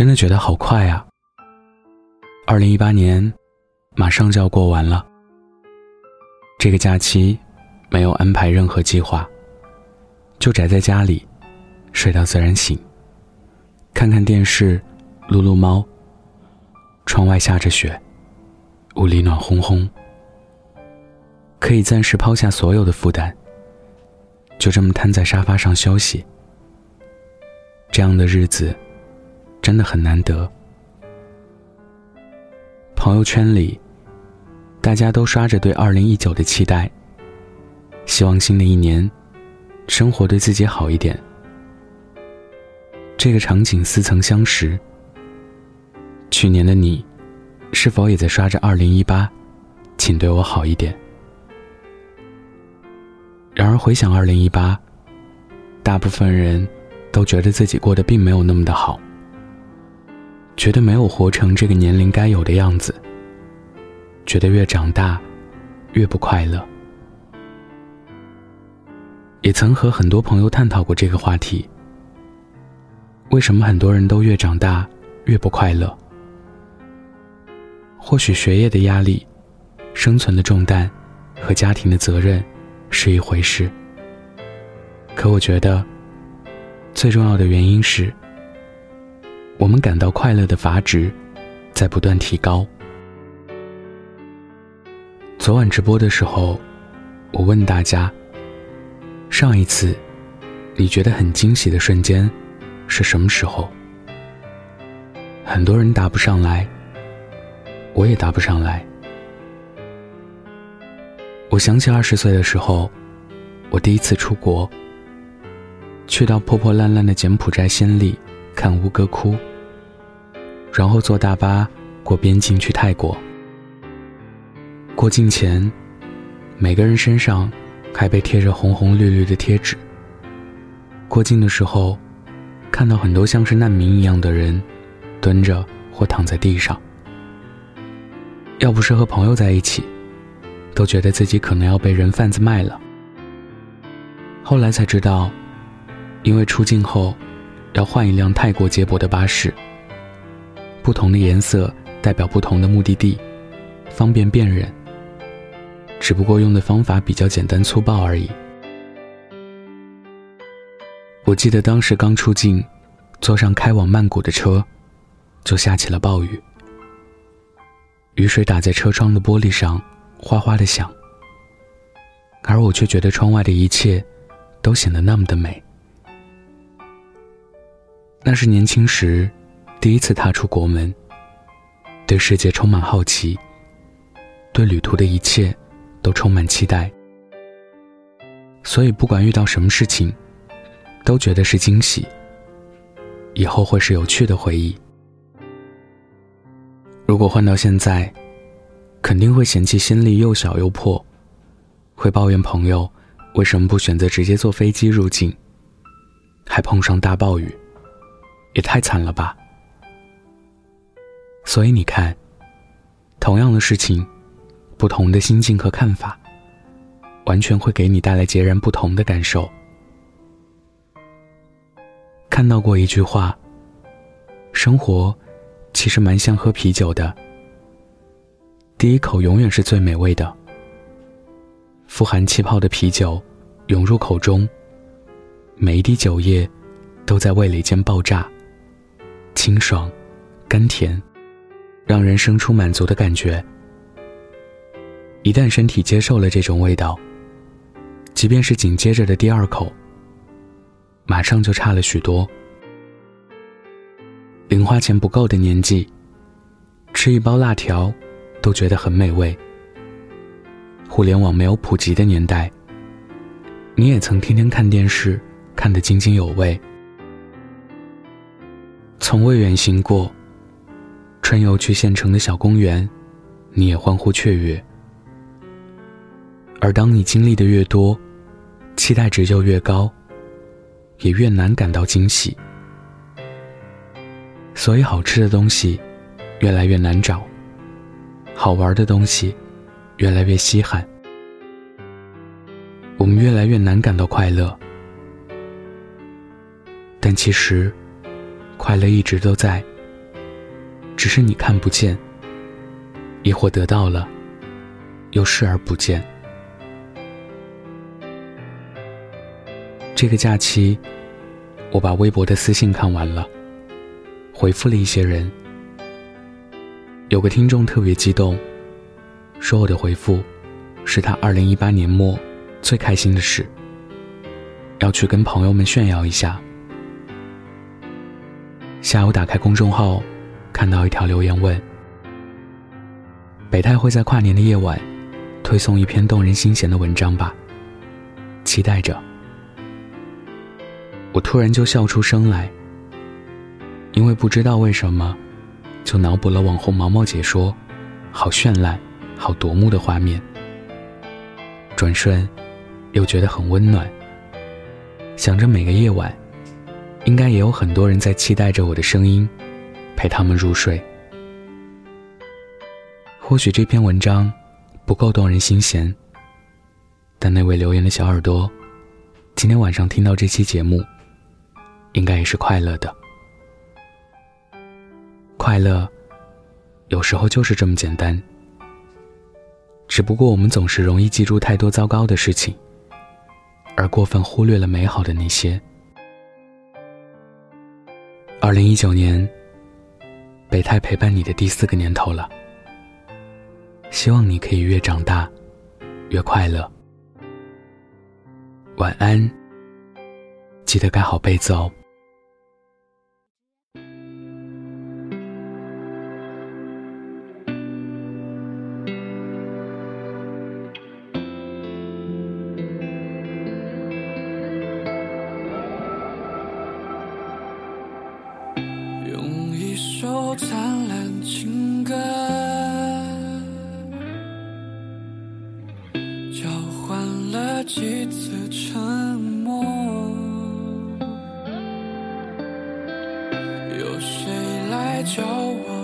真的觉得好快啊！二零一八年马上就要过完了。这个假期没有安排任何计划，就宅在家里，睡到自然醒，看看电视，撸撸猫。窗外下着雪，屋里暖烘烘，可以暂时抛下所有的负担，就这么瘫在沙发上休息。这样的日子。真的很难得。朋友圈里，大家都刷着对二零一九的期待，希望新的一年，生活对自己好一点。这个场景似曾相识。去年的你，是否也在刷着二零一八，请对我好一点？然而回想二零一八，大部分人都觉得自己过得并没有那么的好。觉得没有活成这个年龄该有的样子，觉得越长大越不快乐。也曾和很多朋友探讨过这个话题：为什么很多人都越长大越不快乐？或许学业的压力、生存的重担和家庭的责任是一回事，可我觉得最重要的原因是。我们感到快乐的阀值在不断提高。昨晚直播的时候，我问大家：上一次你觉得很惊喜的瞬间是什么时候？很多人答不上来，我也答不上来。我想起二十岁的时候，我第一次出国，去到破破烂烂的柬埔寨暹粒看吴哥窟。然后坐大巴过边境去泰国。过境前，每个人身上还被贴着红红绿绿的贴纸。过境的时候，看到很多像是难民一样的人，蹲着或躺在地上。要不是和朋友在一起，都觉得自己可能要被人贩子卖了。后来才知道，因为出境后要换一辆泰国接驳的巴士。不同的颜色代表不同的目的地，方便辨认。只不过用的方法比较简单粗暴而已。我记得当时刚出境，坐上开往曼谷的车，就下起了暴雨。雨水打在车窗的玻璃上，哗哗的响。而我却觉得窗外的一切，都显得那么的美。那是年轻时。第一次踏出国门，对世界充满好奇，对旅途的一切都充满期待，所以不管遇到什么事情，都觉得是惊喜。以后会是有趣的回忆。如果换到现在，肯定会嫌弃心里又小又破，会抱怨朋友为什么不选择直接坐飞机入境，还碰上大暴雨，也太惨了吧。所以你看，同样的事情，不同的心境和看法，完全会给你带来截然不同的感受。看到过一句话：生活其实蛮像喝啤酒的，第一口永远是最美味的。富含气泡的啤酒涌入口中，每一滴酒液都在味蕾间爆炸，清爽，甘甜。让人生出满足的感觉。一旦身体接受了这种味道，即便是紧接着的第二口，马上就差了许多。零花钱不够的年纪，吃一包辣条都觉得很美味。互联网没有普及的年代，你也曾天天看电视，看得津津有味。从未远行过。春游去县城的小公园，你也欢呼雀跃。而当你经历的越多，期待值就越高，也越难感到惊喜。所以好吃的东西越来越难找，好玩的东西越来越稀罕，我们越来越难感到快乐。但其实，快乐一直都在。只是你看不见，亦或得到了，又视而不见。这个假期，我把微博的私信看完了，回复了一些人。有个听众特别激动，说我的回复是他二零一八年末最开心的事，要去跟朋友们炫耀一下。下午打开公众号，看到一条留言问：“北太会在跨年的夜晚推送一篇动人心弦的文章吧？期待着。”我突然就笑出声来，因为不知道为什么，就脑补了网红毛毛姐说“好绚烂，好夺目”的画面，转瞬又觉得很温暖。想着每个夜晚，应该也有很多人在期待着我的声音，陪他们入睡。或许这篇文章不够动人心弦，但那位留言的小耳朵，今天晚上听到这期节目。应该也是快乐的。快乐，有时候就是这么简单。只不过我们总是容易记住太多糟糕的事情，而过分忽略了美好的那些。二零一九年，北太陪伴你的第四个年头了。希望你可以越长大，越快乐。晚安，记得盖好被子哦。灿烂情歌，交换了几次沉默，有谁来教我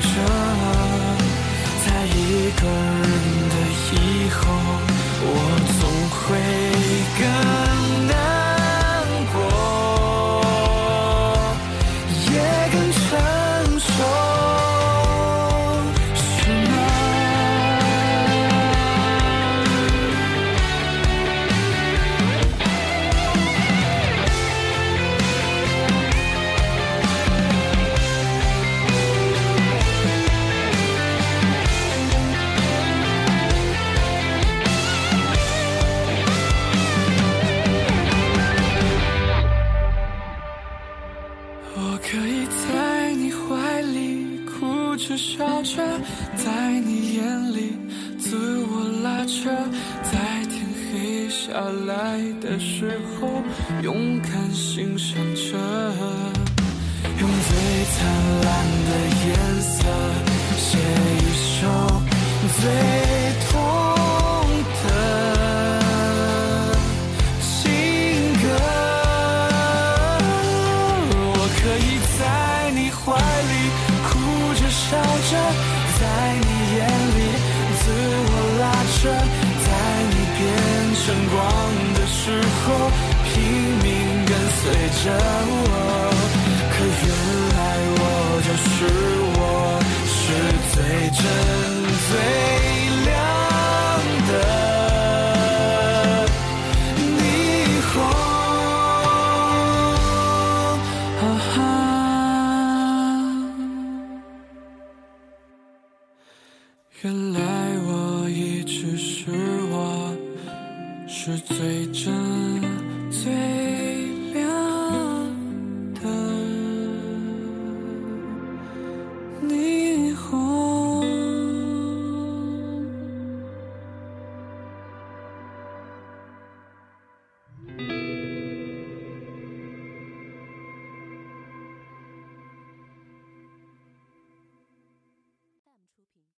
着，在一个人的以后，我总会来的时候，勇敢欣赏着，用最灿烂的颜色写一首最痛的情歌。我可以在你怀里哭着笑着，在你眼里自我拉扯。晨光的时候，拼命跟随着我。可原来我就是我，是最真最